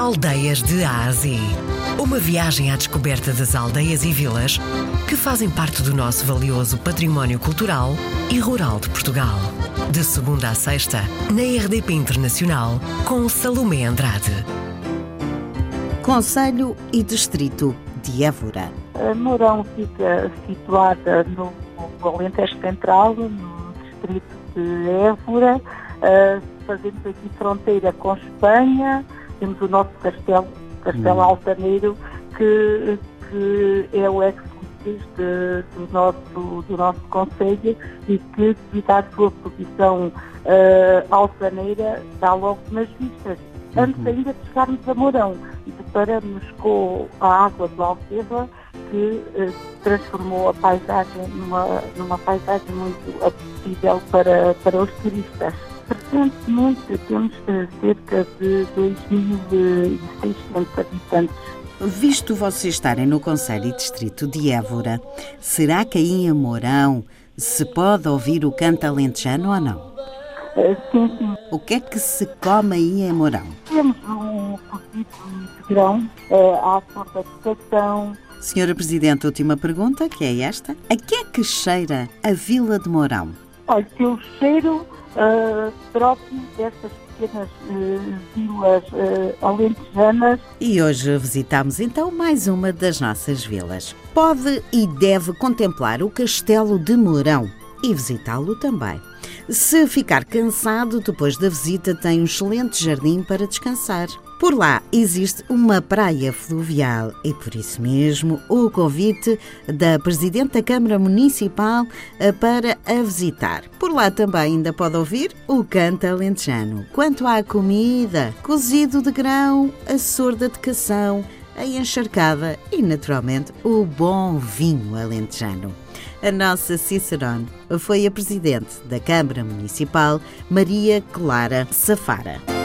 Aldeias de Ásia. Uma viagem à descoberta das aldeias e vilas que fazem parte do nosso valioso património cultural e rural de Portugal. De segunda a sexta, na RDP Internacional, com Salomé Andrade. Conselho e Distrito de Évora. A Mourão fica situada no, no Alentejo Central, no distrito de Évora. Uh, fazemos aqui fronteira com Espanha, temos o nosso castelo, Castelo Hum. Altaneiro, que, que é o ex do nosso, do nosso Conselho e que, devido à sua posição uh, altaneira, dá logo nas vistas. Antes ainda de chegarmos a Mourão e deparamos com a água do Alfeva, que eh, transformou a paisagem numa, numa paisagem muito apetecível para, para os turistas. Temos cerca de 2.600 habitantes. Visto vocês estarem no Conselho e Distrito de Évora, será que aí em Mourão se pode ouvir o canto alentejano ou não? Eh, sim, sim, O que é que se come aí em Mourão? temos um cozido de grão, eh, à sorda de estação, Senhora Presidente, última pergunta, que é esta. A que é que cheira a Vila de Mourão? Olha, o cheiro eh, próprio destas pequenas eh, vilas eh, alentejanas E hoje visitamos então mais uma das nossas vilas. Pode e deve contemplar o Castelo de Mourão e visitá-lo também. Se ficar cansado depois da visita, tem um excelente jardim para descansar. Por lá existe uma praia fluvial e por isso mesmo o convite da Presidente da Câmara Municipal eh, para a visitar. Por lá também ainda pode ouvir o canto alentejano. Quanto à comida, cozido de grão, a sorda de cação, a encharcada e, naturalmente, o bom vinho alentejano. A nossa Cicerone foi a Presidente da Câmara Municipal, Maria Clara Safara.